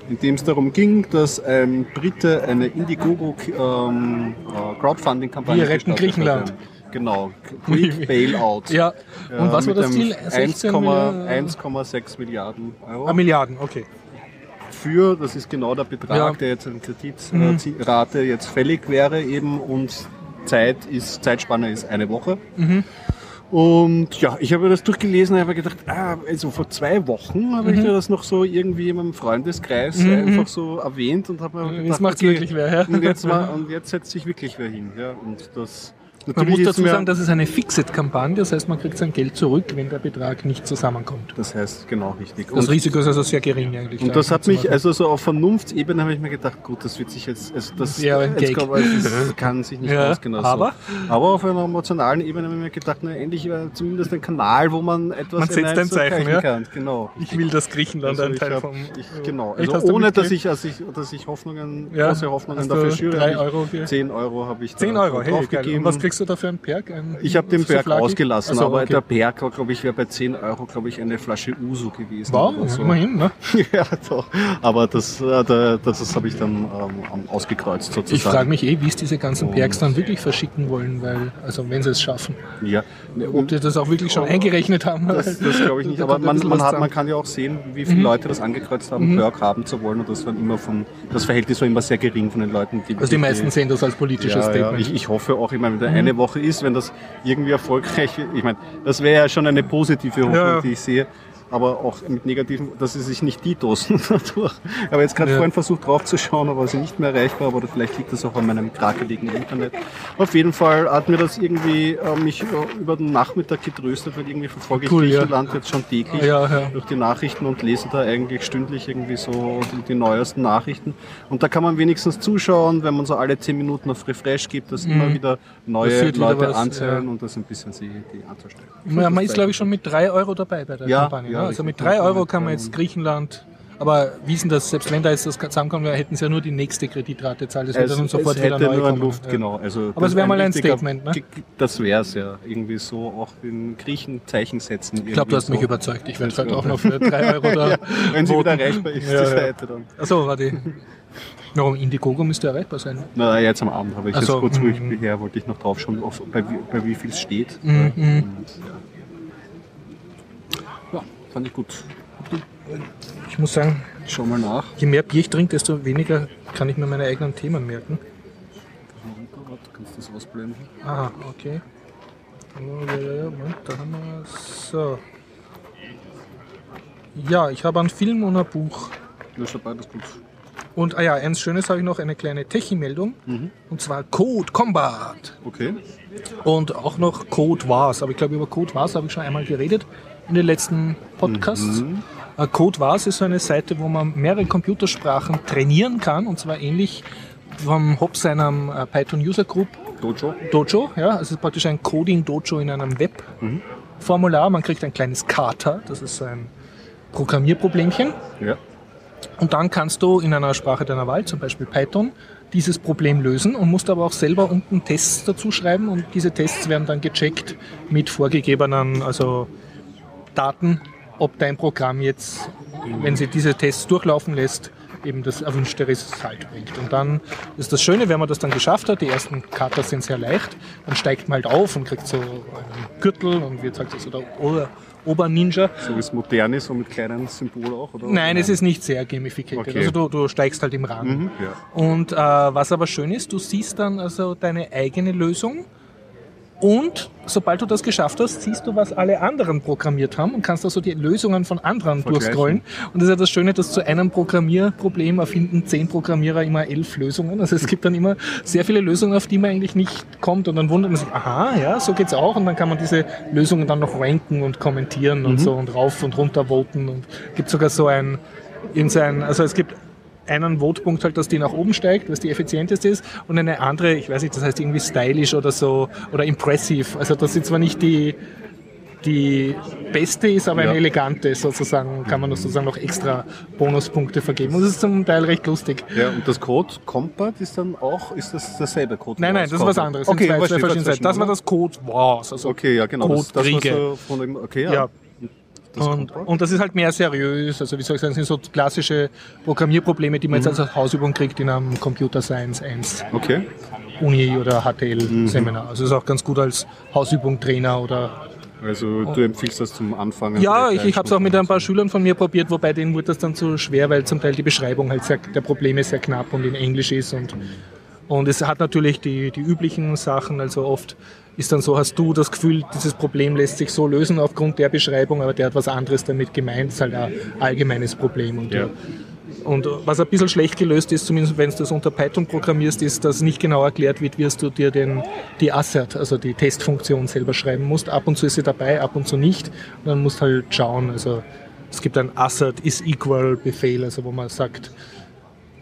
in dem es darum ging, dass ein Brite eine Indiegogo ähm, äh, Crowdfunding-Kampagne Wir retten Griechenland. hat. Genau, Greek Bailout. ja. Und was war mit das Ziel? 16 1,6 Milliarden? Euro Ah, Milliarden, okay. für, das ist genau der Betrag, Ja. Mhm. der jetzt an Kreditrate jetzt fällig wäre eben und Zeit ist, Zeitspanne ist eine Woche. Mhm. Und ja, ich habe das durchgelesen und habe gedacht, ah, also vor zwei Wochen habe Mhm. ich das noch so irgendwie in meinem Freundeskreis einfach so erwähnt und habe mir Jetzt gedacht, macht's okay, wirklich wer, ja. Und jetzt, mal, und jetzt setzt sich wirklich wer hin. Ja, und das Man natürlich muss ist dazu sagen, das ist eine Fixed-Kampagne, das heißt, man kriegt sein Geld zurück, wenn der Betrag nicht zusammenkommt. das heißt genau richtig. Das Und- Risiko ist also sehr gering eigentlich. Und da das hat mich, also so auf Vernunftsebene habe ich mir gedacht, gut, das wird sich jetzt, also das, Ja, jetzt man- das kann sich nicht Ja, ausgehen. aber? Aber auf einer emotionalen Ebene habe ich mir gedacht, na, endlich äh, zumindest ein Kanal, wo man etwas Man setzt ein Zeichen, ja? kann. Genau. Ich will, dass Griechenland Also ein Teil hab, vom... ich, genau. Also ohne, dass ich, dass ich, dass ich Hoffnungen, Ja. große Hoffnungen dafür schüre. drei habe ich- Euro ge- 10 Euro habe ich da 10 Euro, hey, was kriegst du da für einen Berg? Ein, Ich habe den Berg Flaggi? ausgelassen, Also, aber okay. der Berg war, glaube ich, wäre bei 10 Euro, glaube ich, eine Flasche Uso gewesen. Wow, so. immerhin, ne? ja, doch. Aber das, äh, da- das, das habe ich dann ähm, ausgekreuzt sozusagen. Ich frage mich eh, wie es diese ganzen Bergs dann wirklich verschicken wollen, weil, also wenn sie es schaffen, Ja, ob die das auch wirklich schon eingerechnet haben. das, das glaube ich nicht. Aber man, man, hat, man kann ja auch sehen, wie viele Leute das angekreuzt haben, Perk haben zu wollen. Und das, waren immer von, das Verhältnis war immer sehr gering von den Leuten, die Also die meisten sehen das als politisches ja, ja, Statement. Mhm. ich, ich hoffe auch, ich meine, wenn da eine Woche ist, wenn das irgendwie erfolgreich, ich meine, das wäre ja schon eine positive Hoffnung, Ja. die ich sehe. Aber auch mit negativen, dass sie sich nicht DDoSen dadurch. Ich habe jetzt gerade Ja. vorhin versucht draufzuschauen, aber sie nicht mehr erreichbar, aber vielleicht liegt das auch an meinem krakeligen Internet. Auf jeden Fall hat mir das irgendwie äh, mich äh, über den Nachmittag getröstet, weil irgendwie verfolge ich Cool, ja. Griechenland jetzt schon täglich Ja, ja. durch die Nachrichten und lese da eigentlich stündlich irgendwie so die, die neuesten Nachrichten. Und da kann man wenigstens zuschauen, wenn man so alle 10 Minuten auf Refresh gibt, dass immer wieder neue Mhm. wieder Leute was, anzählen ja. und das ein bisschen sie, die anzustellen. Man, man ist, glaube ich, schon mit 3 Euro dabei bei der Ja, Kampagne. Ja, ne? Also mit 3 Euro kann man jetzt Griechenland, aber wie ist denn das, selbst wenn da jetzt das zusammenkommen wäre, hätten sie ja nur die nächste Kreditrate zahlen. Das wird dann sofort es wieder neu nur kommen. Luft, Ja. genau. Also Aber es wäre mal ein Statement, ne? Das wäre es ja. Irgendwie so auch in Griechen Zeichen setzen. Ich glaube, du hast mich überzeugt. Ich werde halt auch noch für 3 Euro da Wenn sie wieder erreichbar ist, Ja, die ja. Seite dann. Achso, warte. Warum Indiegogo müsste erreichbar sein? Na, jetzt am Abend habe ich Ach so, jetzt kurz, wo ich her wollte ich noch drauf schauen, auf, bei, wie- bei wie viel es steht. Mhm. Und, ja, fand ich gut. Ich muss sagen, Schau mal nach. je mehr Bier ich trinke, desto weniger kann ich mir meine eigenen Themen merken. Warte, Kannst du das ausblenden? Aha, okay. Da haben wir So. Ja, ich habe einen Film und ein Buch. Ja, ist ja beides gut. Und ah ja, eins Schönes habe ich noch, eine kleine Techie-Meldung. Mhm. Und zwar Code Combat. Okay. Und auch noch Code Wars. Aber ich glaube, über Code Wars habe ich schon einmal geredet in den letzten Podcasts. Äh, Code Wars ist so eine Seite, wo man mehrere Computersprachen trainieren kann. Und zwar ähnlich vom Hop seinem äh, Python User Group Dojo. Dojo. Ja, also praktisch ein Coding Dojo in einem Web-Formular. Man kriegt ein kleines Kata. Das ist so ein Programmierproblemchen. Ja. Und dann kannst du in einer Sprache deiner Wahl, zum Beispiel Python, dieses Problem lösen und musst aber auch selber unten Tests dazu schreiben und diese Tests werden dann gecheckt mit vorgegebenen also Daten, ob dein Programm jetzt, wenn sie diese Tests durchlaufen lässt, eben das erwünschte Resultat bringt. Und dann ist das Schöne, wenn man das dann geschafft hat, die ersten Katas sind sehr leicht, dann steigt man halt auf und kriegt so einen Gürtel und wird halt so der Ober- Ober-Ninja. So wie es modern ist, so mit kleinen Symbolen auch, oder? Nein, es ist nicht sehr gamificated. Okay. Also du, du steigst halt im Rang. Mhm, ja. Und äh, was aber schön ist, du siehst dann also deine eigene Lösung und sobald du das geschafft hast, siehst du, was alle anderen programmiert haben und kannst also die Lösungen von anderen Vergleichen. durchscrollen. Und das ist ja das Schöne, dass zu einem Programmierproblem erfinden zehn Programmierer immer elf Lösungen. Also es gibt dann immer sehr viele Lösungen, auf die man eigentlich nicht kommt und dann wundert man sich, aha, ja, so geht's auch und dann kann man diese Lösungen dann noch ranken und kommentieren und so und rauf und runter voten und gibt sogar so ein, irgendein, also es gibt einen Votepunkt halt, dass die nach oben steigt, was die effizienteste ist, und eine andere, ich weiß nicht, das heißt irgendwie stylish oder so, oder impressive. Also dass sie zwar nicht die, die beste ist, aber Ja. eine elegante sozusagen, kann man das sozusagen noch extra Bonuspunkte vergeben. Und das ist zum Teil recht lustig. Ja, und das Code Combat ist dann auch, ist das derselbe Code? Nein, nein, das ist was anderes. Okay, zwei, zwei verschiedene Seiten. Das war das Code Wars, also Okay, ja, genau. Das, das war Code-Kriege. so von dem, okay, ja. Ja. Das Und, und das ist halt mehr seriös. Also wie soll ich sagen, das sind so klassische Programmierprobleme, die man Mhm. jetzt als Hausübung kriegt in einem Computer Science 1 Okay. Uni oder HTL Mhm. Seminar. Also ist auch ganz gut als Hausübung Trainer oder Also du empfiehlst das zum Anfangen? ja, ich, ich habe es auch mit ein paar. Schülern von mir probiert, wobei denen wurde das dann zu schwer, weil zum Teil die Beschreibung halt sehr, der Probleme sehr knapp und in Englisch ist und und es hat natürlich die, die üblichen Sachen, also oft ist dann so, hast du das Gefühl, dieses Problem lässt sich so lösen aufgrund der Beschreibung, aber der hat was anderes damit gemeint, ist halt ein allgemeines Problem. Und, Ja. und was ein bisschen schlecht gelöst ist, zumindest wenn du das unter Python programmierst, ist, dass nicht genau erklärt wird, wie du dir den, die Assert, also die Testfunktion selber schreiben musst. Ab und zu ist sie dabei, ab und zu nicht. Und dann musst halt schauen, also es gibt ein Assert is equal Befehl, also wo man sagt,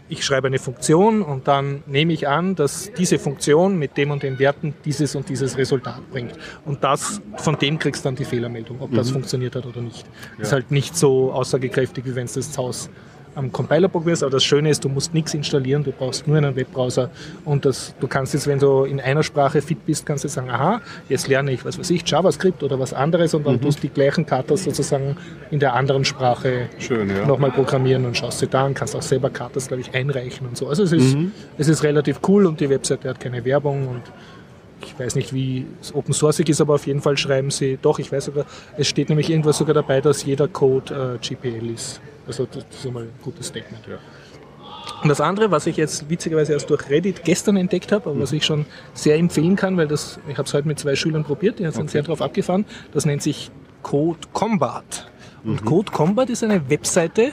ich schreibe eine Funktion und dann nehme ich an, dass diese Funktion mit dem und den Werten dieses und dieses Resultat bringt. Und das, von dem kriegst du dann die Fehlermeldung, ob das funktioniert hat oder nicht. Ist halt nicht so aussagekräftig, wie wenn es das zu Hause am Compiler probierst, aber das Schöne ist, du musst nichts installieren, du brauchst nur einen Webbrowser und das, du kannst jetzt, wenn du in einer Sprache fit bist, kannst du sagen, aha, jetzt lerne ich, was weiß ich, JavaScript oder was anderes und dann tust du die gleichen Katas sozusagen in der anderen Sprache Schön, ja. nochmal programmieren und schaust sie da an, kannst auch selber Katas, glaube ich, einreichen und so. Also es ist, es ist relativ cool und die Webseite hat keine Werbung und ich weiß nicht, wie es open sourceig ist, aber auf jeden Fall schreiben sie, doch, ich weiß sogar, es steht nämlich irgendwas sogar dabei, dass jeder Code äh, GPL ist. Also das ist einmal ein gutes Statement. Ja. Und das andere, was ich jetzt witzigerweise erst durch Reddit gestern entdeckt habe, aber was ich schon sehr empfehlen kann, weil das, ich habe es heute mit zwei Schülern probiert, die sind sehr drauf abgefahren, das nennt sich Code Combat. Und Code Combat ist eine Webseite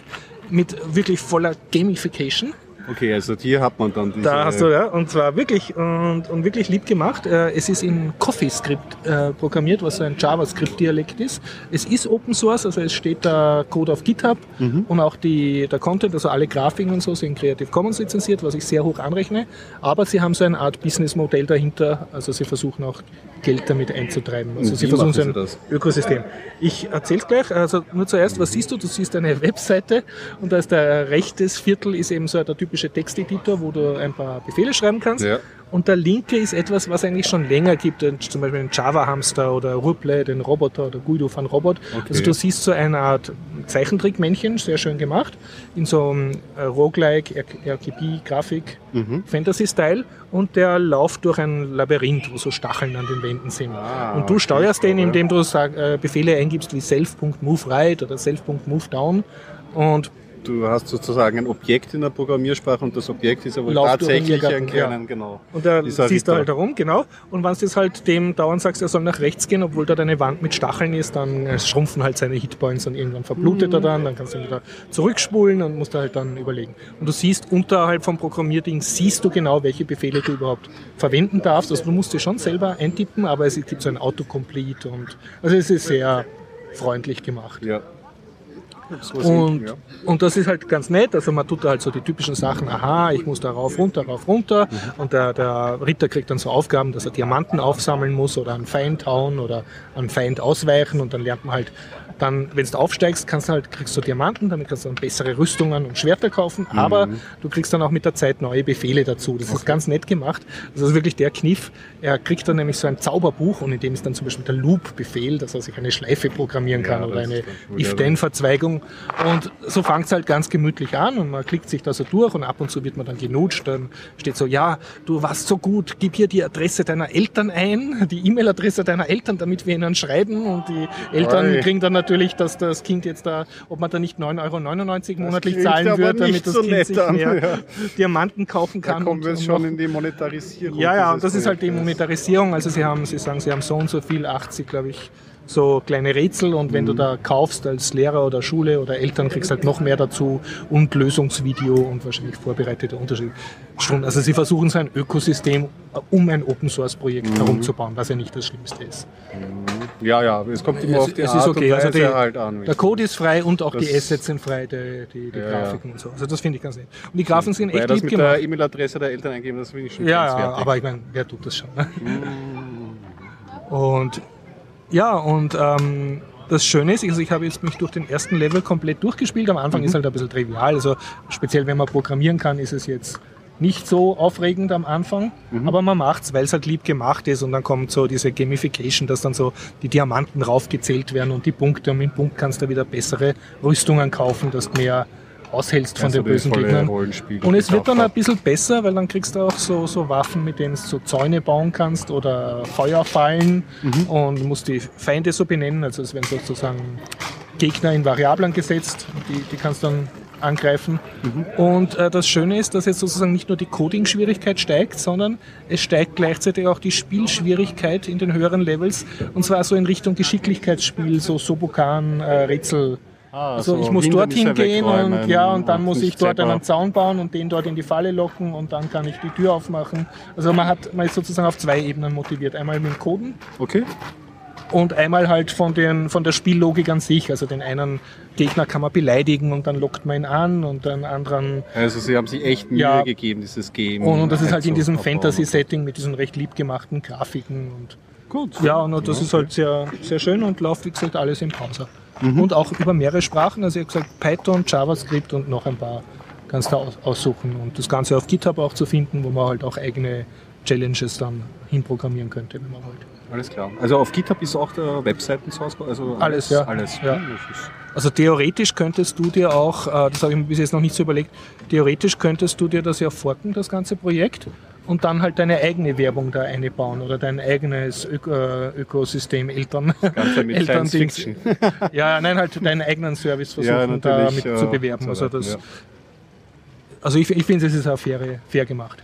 mit wirklich voller Gamification. Okay, also hier hat man dann diese... Da hast du, ja, und zwar wirklich, und, und wirklich lieb gemacht. Äh, Es ist in CoffeeScript äh, programmiert, was so ein JavaScript-Dialekt ist. Es ist Open Source, also es steht der Code auf GitHub und auch die, der Content, also alle Grafiken und so sind Creative Commons lizenziert, was ich sehr hoch anrechne. Aber sie haben so eine Art Businessmodell dahinter, also sie versuchen auch Geld damit einzutreiben. Also sie versuchen so ein das? Ökosystem. Ich erzähl's gleich, also nur zuerst, was siehst du? Du siehst eine Webseite und da ist der rechtes Viertel ist eben so der typische Texteditor, wo du ein paar Befehle schreiben kannst. Ja. Und der linke ist etwas, was eigentlich schon länger gibt, zum Beispiel den Java-Hamster oder Ruple, den Roboter oder Guido van Robot. Also du siehst so eine Art Zeichentrickmännchen, sehr schön gemacht, in so einem äh, Roguelike, RGB-Grafik, Mhm. Fantasy-Style und der läuft durch ein Labyrinth, wo so Stacheln an den Wänden sind. Ah, und du okay, steuerst den, indem du äh, Befehle eingibst wie self.move right oder self.move down und Du hast sozusagen ein Objekt in der Programmiersprache und das Objekt ist aber den tatsächlich ein Irrgarten, ja. genau. Und da ziehst du halt herum, genau. Und wenn du jetzt halt dem dauernd sagst, er soll nach rechts gehen, obwohl da deine Wand mit Stacheln ist, dann äh, schrumpfen halt seine Hitpoints und irgendwann verblutet er dann, dann kannst du ihn wieder zurückspulen und musst da halt dann überlegen. Und du siehst unterhalb vom Programmierding, siehst du genau, welche Befehle du überhaupt verwenden darfst. Also du musst die schon selber eintippen, aber es gibt so ein Autocomplete und also es ist sehr freundlich gemacht. Ja. So Und, ja. und das ist halt ganz nett. Also man tut da halt so die typischen Sachen, aha, ich muss da rauf, runter, rauf, runter. Und der, der Ritter kriegt dann so Aufgaben, dass er Diamanten aufsammeln muss oder einen Feind hauen oder einen Feind ausweichen. Und dann lernt man halt, dann, wenn du aufsteigst, kannst du halt, kriegst du Diamanten, damit kannst du dann bessere Rüstungen und Schwerter kaufen. Aber du kriegst dann auch mit der Zeit neue Befehle dazu. Das ist ganz nett gemacht. Das ist wirklich der Kniff. Er kriegt dann nämlich so ein Zauberbuch und in dem ist dann zum Beispiel der Loop-Befehl, dass er sich eine Schleife programmieren kann Ja, oder eine if-then-Verzweigung. Und so fängt es halt ganz gemütlich an und man klickt sich da so durch und ab und zu wird man dann genutscht. Dann steht so, ja, du warst so gut, gib hier die Adresse deiner Eltern ein, die E-Mail-Adresse deiner Eltern, damit wir ihnen schreiben. Und die Eltern Oi. kriegen dann natürlich, dass das Kind jetzt da, ob man da nicht 9,99 Euro monatlich zahlen wird, damit das so Kind sich an, mehr ja. Diamanten kaufen Da kann. kommen wir schon noch- in die Monetarisierung. ja, ja, und das ist halt die. Monetarisierung. Also sie haben, sie sagen, sie haben so und so viel, 80, glaube ich, so kleine Rätsel und wenn du da kaufst als Lehrer oder Schule oder Eltern, kriegst halt noch mehr dazu und Lösungsvideo und wahrscheinlich vorbereitete Unterrichtsstunden. Also sie versuchen so ein Ökosystem um ein Open Source Projekt herumzubauen, was ja nicht das Schlimmste ist. Ja, ja, es kommt immer Es, auf die es Art ist okay, und also Weise die, halt an. der Code ist frei und auch die Das- Assets sind frei, die, die, die Ja, ja. Grafiken und so. Also das finde ich ganz nett. Und die Grafiken sind Weil echt das lieb mit gemacht. der E-Mail-Adresse der Eltern eingeben, das finde ich schon Ja, ja, grenzwertig. aber ich meine, wer tut das schon? Ne? Und ja, und ähm, das Schöne ist, also ich habe jetzt mich durch den ersten Level komplett durchgespielt. Am Anfang ist halt ein bisschen trivial. Also speziell wenn man programmieren kann, ist es jetzt nicht so aufregend am Anfang, aber man macht's, weil es halt lieb gemacht ist und dann kommt so diese Gamification, dass dann so die Diamanten raufgezählt werden und die Punkte und mit dem Punkt kannst du wieder bessere Rüstungen kaufen, dass du mehr aushältst von Also den bösen Gegnern. Und es wird dann ein bisschen besser, weil dann kriegst du auch so, so Waffen, mit denen du so Zäune bauen kannst oder Feuerfallen Mhm. und musst die Feinde so benennen. Also es werden sozusagen Gegner in Variablen gesetzt, die, die kannst du dann angreifen. Mhm. Und äh, das Schöne ist, dass jetzt sozusagen nicht nur die Coding-Schwierigkeit steigt, sondern es steigt gleichzeitig auch die Spielschwierigkeit in den höheren Levels. Und zwar so in Richtung Geschicklichkeitsspiel, so Sobokan, äh, Rätsel. Ah, Also so ich muss dorthin gehen und ja, und dann muss ich dort selber- einen Zaun bauen und den dort in die Falle locken und dann kann ich die Tür aufmachen. Also man hat, man ist sozusagen auf zwei Ebenen motiviert. Einmal mit dem Coden Okay. und einmal halt von, den, von der Spiellogik an sich. Also den einen Gegner kann man beleidigen und dann lockt man ihn an und den anderen Also sie haben sich echt Mühe Ja. gegeben, dieses Game. und, und das ist halt in diesem. Fantasy-Setting mit diesen recht lieb gemachten Grafiken und Gut. ja, und das ist halt sehr, sehr schön und läuft, wie gesagt, alles im Browser. Und auch über mehrere Sprachen, also ich habe gesagt Python, JavaScript und noch ein paar kannst du aus- aussuchen. Und das Ganze auf GitHub auch zu finden, wo man halt auch eigene Challenges dann hinprogrammieren könnte, wenn man wollte. Alles klar. Also auf GitHub ist auch der Webseiten-Source also Alles, ja. Alles. Ja. Das ist- Also theoretisch könntest du dir auch, äh, das habe ich mir bis jetzt noch nicht so überlegt, theoretisch könntest du dir das ja forken, das ganze Projekt, und dann halt deine eigene Werbung da einbauen oder dein eigenes Ök äh, Ökosystem Eltern. Ganze mit. Fiction. ja, nein, halt deinen eigenen Service Ja, versuchen damit natürlich, zu äh, bewerben. Also, das, ja. also ich, ich finde, es ist auch fair, fair gemacht.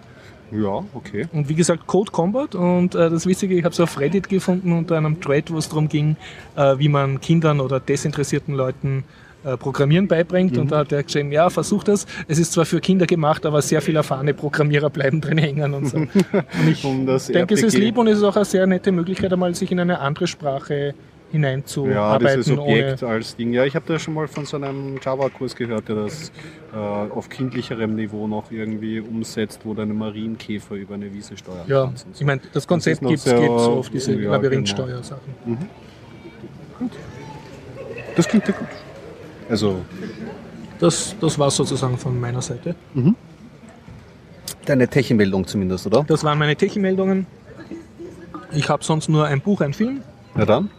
Ja, okay. Und wie gesagt, Code Combat. Und äh, das Witzige, ich habe es auf Reddit gefunden unter einem Thread, wo es darum ging, äh, wie man Kindern oder desinteressierten Leuten Programmieren beibringt. Und da hat er geschrieben, ja, versuch das. Es ist zwar für Kinder gemacht, aber sehr viele erfahrene Programmierer bleiben drin hängen und so. Und ich das denke, es ist lieb und es ist auch eine sehr nette Möglichkeit, einmal sich in eine andere Sprache Ja, hineinzuarbeiten. dieses ohne, Objekt als Ding. Ja, ich habe da schon mal von so einem Java-Kurs gehört, der das äh, auf kindlicherem Niveau noch irgendwie umsetzt, wo deine Marienkäfer über eine Wiese steuern ja, und so. ich meine, das Konzept gibt es so auf diese ja, Labyrinthsteuersachen. Das klingt ja gut. Also, Das, das war sozusagen von meiner Seite. deine Techie-Meldung zumindest, oder? Das waren meine Techie-Meldungen. Ich habe sonst nur ein Buch, ein Film. Ja dann.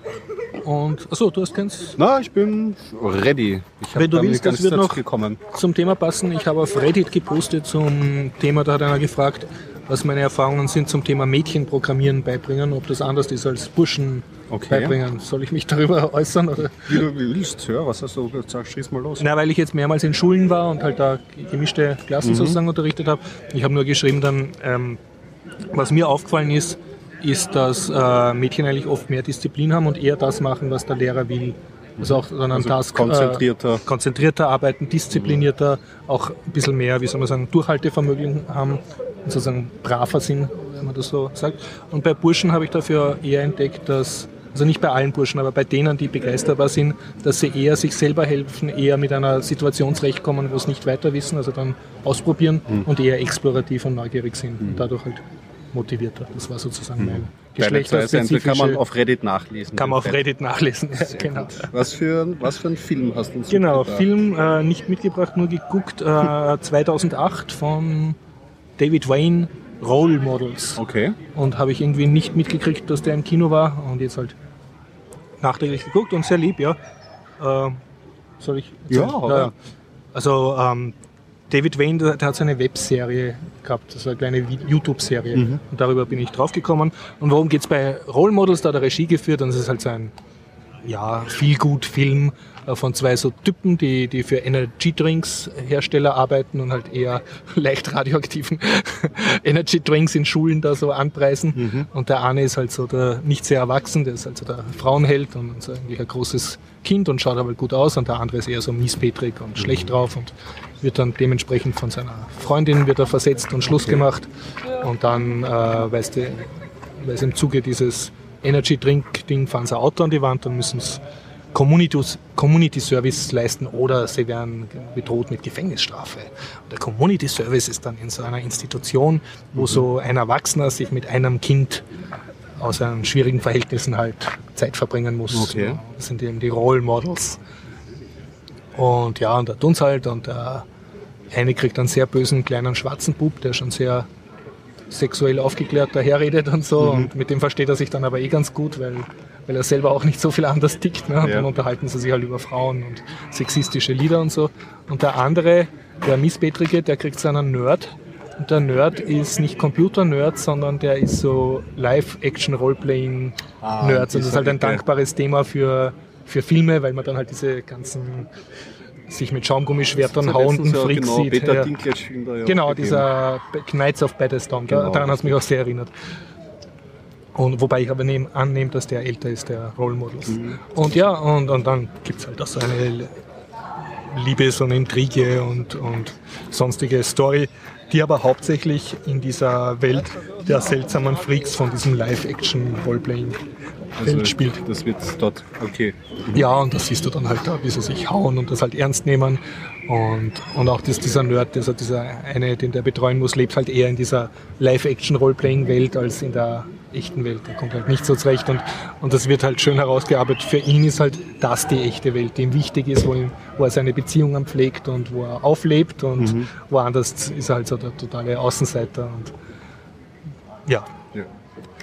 Und achso, du hast keins Na, ich bin ready. Ich Wenn du willst, das wird noch- gekommen. zum Thema passen. Ich habe auf Reddit gepostet zum Thema, da hat einer gefragt, was meine Erfahrungen sind zum Thema Mädchenprogrammieren beibringen, ob das anders ist als Burschen Okay. beibringen. Soll ich mich darüber äußern? Oder? Wie du willst, ja, was hast du gesagt? Schieß mal los. Na, weil ich jetzt mehrmals in Schulen war und halt da gemischte Klassen sozusagen unterrichtet habe. Ich habe nur geschrieben dann, ähm, was mir aufgefallen ist, ist, dass äh, Mädchen eigentlich oft mehr Disziplin haben und eher das machen, was der Lehrer will. Also auch dann an Also Task konzentrierter. Äh, konzentrierter arbeiten, disziplinierter, auch ein bisschen mehr, wie soll man sagen, Durchhaltevermögen haben und sozusagen braver sind, wenn man das so sagt. Und bei Burschen habe ich dafür eher entdeckt, dass also nicht bei allen Burschen, aber bei denen, die begeisterbar sind, dass sie eher sich selber helfen, eher mit einer Situation zurechtkommen, wo sie nicht weiter wissen, also dann ausprobieren Hm. und eher explorativ und neugierig sind und dadurch halt motivierter. Das war sozusagen mein Hm. Zwei Cent geschlechterspezifische... kann man auf Reddit nachlesen. kann man auf Reddit nachlesen. Ja, genau. Was für, was für ein Film hast du uns Genau, mitgebracht? Film äh, nicht mitgebracht, nur geguckt. Äh, 2008 von David Wayne, Role Models. Okay. Und habe ich irgendwie nicht mitgekriegt, dass der im Kino war und jetzt halt nachträglich geguckt und sehr lieb, ja. Äh, soll ich? Ja, oder? Also ähm, David Wayne, der, der hat so eine Webserie gehabt, so eine kleine YouTube-Serie. Mhm. Und darüber bin ich draufgekommen. Und worum geht's bei Role Models? Da hat er Regie geführt und es ist halt so ein ja, viel gut Film äh, von zwei so Typen, die, die für Energy Drinks Hersteller arbeiten und halt eher leicht radioaktiven Energy Drinks in Schulen da so anpreisen. Und der eine ist halt so der nicht sehr erwachsen, der ist also der Frauenheld und so eigentlich ein großes Kind und schaut aber gut aus. Und der andere ist eher so miespetrig und schlecht drauf und wird dann dementsprechend von seiner Freundin wird er versetzt und Schluss gemacht. Und dann äh, weißt du, weil es im Zuge dieses Energy Drink Ding fahren sie ein Auto an die Wand und müssen es Community, Community Service leisten oder sie werden bedroht mit Gefängnisstrafe. Und der Community Service ist dann in so einer Institution, wo so ein Erwachsener sich mit einem Kind aus einem schwierigen Verhältnissen halt Zeit verbringen muss. Okay. Das sind eben die Role Models. Und ja, und da tun's halt und der eine kriegt einen sehr bösen kleinen schwarzen Bub, der schon sehr sexuell aufgeklärt daherredet und so. Und mit dem versteht er sich dann aber eh ganz gut, weil, weil er selber auch nicht so viel anders tickt. Ne? Und Ja. dann unterhalten sie sich halt über Frauen und sexistische Lieder und so. Und der andere, der Missbetrige, der kriegt so einen Nerd. Und der Nerd ist nicht Computer-Nerd, sondern der ist so Live-Action-Roleplaying-Nerds. Ah, und das ist halt ein dankbares Thema für, für Filme, weil man dann halt diese ganzen sich mit Schaumgummischwertern letztens ja Freaks genau, sieht. Peter ja. Dinklage da ja Genau, dieser Knights of Baddestone, Genau, daran hat es mich auch sehr erinnert. Und wobei ich aber nehm, annehme, dass der älter ist, der Role Models. Mhm. Und ja, und, und dann gibt es halt auch so eine Liebes- und Intrige und, und sonstige Story, die aber hauptsächlich in dieser Welt der seltsamen Freaks von diesem Live-Action-Roleplaying also, Welt spielt. Das wird dort, okay. Ja, und das siehst du dann halt da, wie sie sich hauen und das halt ernst nehmen. Und, und auch das, dieser Nerd, also dieser eine, den der betreuen muss, lebt halt eher in dieser Live-Action-Roleplaying-Welt als in der echten Welt. Der kommt halt nicht so zurecht und, und das wird halt schön herausgearbeitet. Für ihn ist halt das die echte Welt, die ihm wichtig ist, wo, ihm, wo er seine Beziehungen pflegt und wo er auflebt und woanders ist er halt so der totale Außenseiter. Und Ja.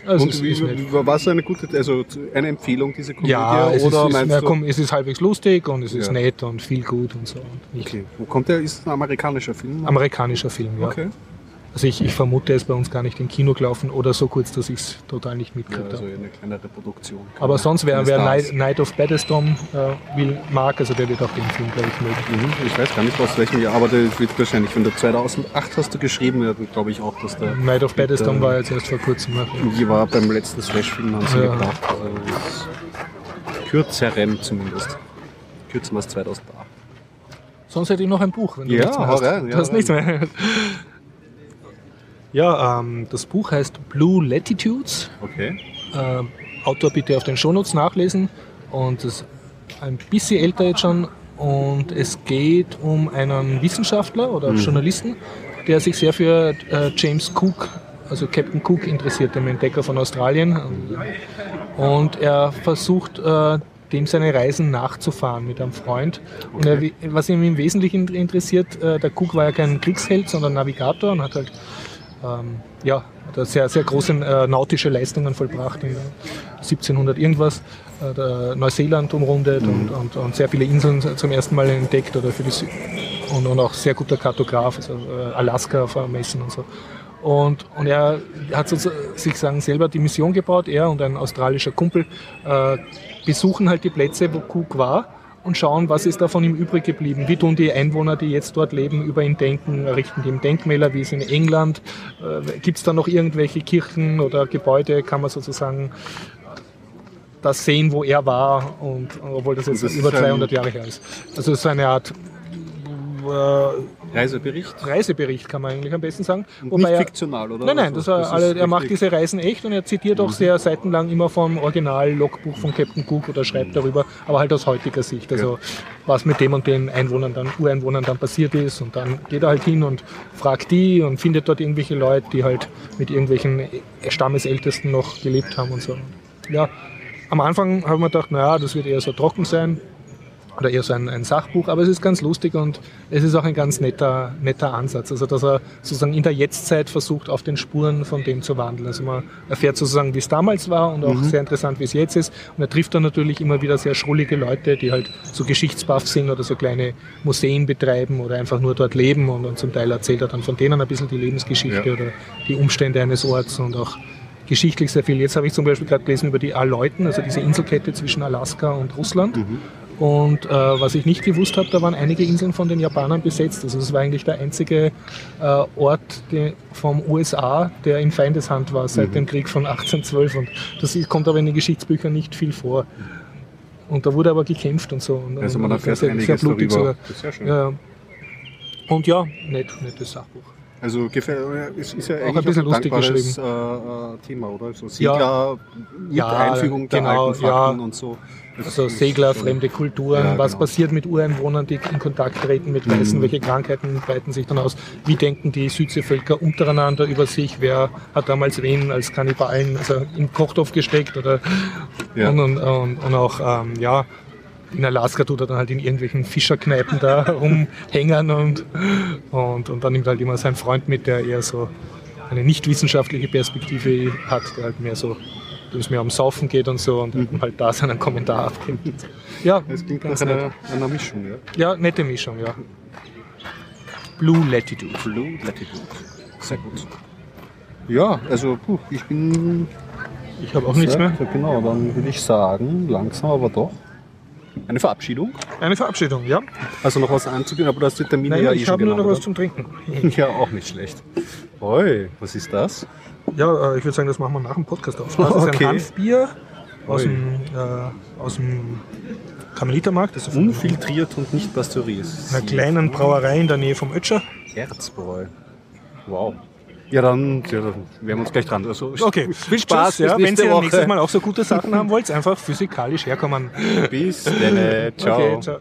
Also Und wie, war es eine gute, also eine Empfehlung, diese Komödie? Ja, es, oder ist, meinst du? komm, es ist halbwegs lustig und es ist Ja. nett und viel gut und so. Und Okay. Wo kommt der? Ist es ein amerikanischer Film? Amerikanischer Film, ja. Okay. Also ich, ich vermute, er ist bei uns gar nicht im Kino gelaufen oder so kurz, dass ich es total nicht Ja, mitgekriegt also habe. eine kleinere Produktion. Aber sonst, wer, wer. Night, Night of Baddestom äh, will, mag, also der wird auch den Film, glaube ich, mögen. Mhm, Ich weiß gar nicht aus welchem Jahr, aber der wird wahrscheinlich von der 2008 hast du geschrieben, ja, glaube ich auch, dass der Night of Baddestom der- war jetzt erst vor kurzem. die war beim letzten Slash-Film haben sie Ja. gebracht. Also kürzerem zumindest. Kürzer als 2008. Sonst hätte ich noch ein Buch, wenn du Ja, nichts mehr hast. rein, du ja, hast nichts mehr. Ja, ähm, das Buch heißt Blue Latitudes. Okay. Äh, Autor bitte auf den Shownotes nachlesen. Und das ist ein bisschen älter jetzt schon. Und es geht um einen Wissenschaftler oder Journalisten, der sich sehr für äh, James Cook, also Captain Cook, interessiert, dem Entdecker von Australien. Und er versucht, äh, dem seine Reisen nachzufahren mit einem Freund. Und er, was ihn im Wesentlichen interessiert, äh, der Cook war ja kein Kriegsheld, sondern Navigator und hat halt ähm, ja, sehr, sehr große äh, nautische Leistungen vollbracht in 1700 irgendwas. Äh, Neuseeland umrundet und, und, und sehr viele Inseln zum ersten Mal entdeckt oder für die Sü und, und auch sehr guter Kartograf, also äh, Alaska vermessen und so. Und, und er hat sich sagen, selber die Mission gebaut, er und ein australischer Kumpel äh, besuchen halt die Plätze, wo Cook war und schauen, was ist da von ihm übrig geblieben. Wie tun die Einwohner, die jetzt dort leben, über ihn denken, errichten die ihm Denkmäler, wie es in England. Äh, Gibt es da noch irgendwelche Kirchen oder Gebäude, kann man sozusagen das sehen, wo er war, und obwohl das jetzt das über ist ein- 200 Jahre her ist. Also es ist eine Art äh, Reisebericht. Reisebericht, kann man eigentlich am besten sagen. Und Wobei nicht fiktional, oder? Nein, nein, das er, alle, er macht diese Reisen echt und er zitiert auch sehr seitenlang immer vom Original-Logbuch von Captain Cook oder schreibt darüber, aber halt aus heutiger Sicht. Also was mit dem und den Einwohnern dann, Ureinwohnern dann passiert ist und dann geht er halt hin und fragt die und findet dort irgendwelche Leute, die halt mit irgendwelchen Stammesältesten noch gelebt haben und so. Ja, am Anfang haben wir gedacht, naja, das wird eher so trocken sein oder eher so ein, ein Sachbuch, aber es ist ganz lustig und es ist auch ein ganz netter, netter Ansatz. Also, dass er sozusagen in der Jetztzeit versucht, auf den Spuren von dem zu wandeln. Also, man erfährt sozusagen, wie es damals war und auch sehr interessant, wie es jetzt ist. Und er trifft dann natürlich immer wieder sehr schrullige Leute, die halt so geschichtsbaff sind oder so kleine Museen betreiben oder einfach nur dort leben und, und zum Teil erzählt er dann von denen ein bisschen die Lebensgeschichte Ja. oder die Umstände eines Orts und auch geschichtlich sehr viel. Jetzt habe ich zum Beispiel gerade gelesen über die Aleuten, also diese Inselkette zwischen Alaska und Russland. Und äh, was ich nicht gewusst habe, da waren einige Inseln von den Japanern besetzt. Also es war eigentlich der einzige äh, Ort die, vom USA, der in Feindeshand war seit dem Krieg von 1812. Und das kommt aber in den Geschichtsbüchern nicht viel vor. Und da wurde aber gekämpft und so. Und, Also man erfährt sehr, sehr blutig darüber. sogar. Schön. Ja. Und ja, nett, nettes Sachbuch. Also gefällt, es ist ja ein eigentlich bisschen ein lustig dankbares äh, äh, Thema, oder? So Segler Ja. mit Ja, Einfügung der genau, alten Fakten ja. und so. Das Also ist Segler, fremde Kulturen, Ja, was genau. passiert mit Ureinwohnern, die in Kontakt treten mit Weißen, Mhm. welche Krankheiten breiten sich dann aus, wie denken die Südseevölker untereinander über sich, wer hat damals wen als Kannibalen also den Kochtopf gesteckt oder und, und, und, und auch ähm, ja, in Alaska tut er dann halt in irgendwelchen Fischerkneipen da rumhängen und, und, und dann nimmt halt immer sein Freund mit, der eher so eine nicht wissenschaftliche Perspektive hat, der halt mehr so, dem es mehr um Saufen geht und so und dann halt da seinen Kommentar abgibt. Ja, Es klingt nach ganz einer, einer Mischung, ja. Ja, nette Mischung, ja. Blue Latitude. Blue Latitude. Sehr gut. Ja, also puh, ich bin. Ich habe auch nichts mehr. Genau, dann würde ich sagen, langsam aber doch. Eine Verabschiedung. Eine Verabschiedung, ja. Also noch was anzugehen, aber du hast die Termine Naja, ja eh ich habe nur noch genannt, was zum Trinken. oder? Ja, auch nicht schlecht. Oi, was ist das? Ja, äh, ich würde sagen, das machen wir nach dem Podcast auf. Das ist Okay. ein Hanfbier aus dem, äh, aus dem Karmelitermarkt. Das ist Unfiltriert und nicht pasteurisiert. einer kleinen Brauerei in der Nähe vom Ötscher. Erzbräu. Wow. Ja, dann, ja, dann werden wir uns gleich dran. Also, Okay, viel Spaß. Tschüss, ja. Wenn Woche. nächstes Mal auch so gute Sachen haben wollt, einfach physikalisch herkommen. Bis dann. Ciao. Okay, ciao.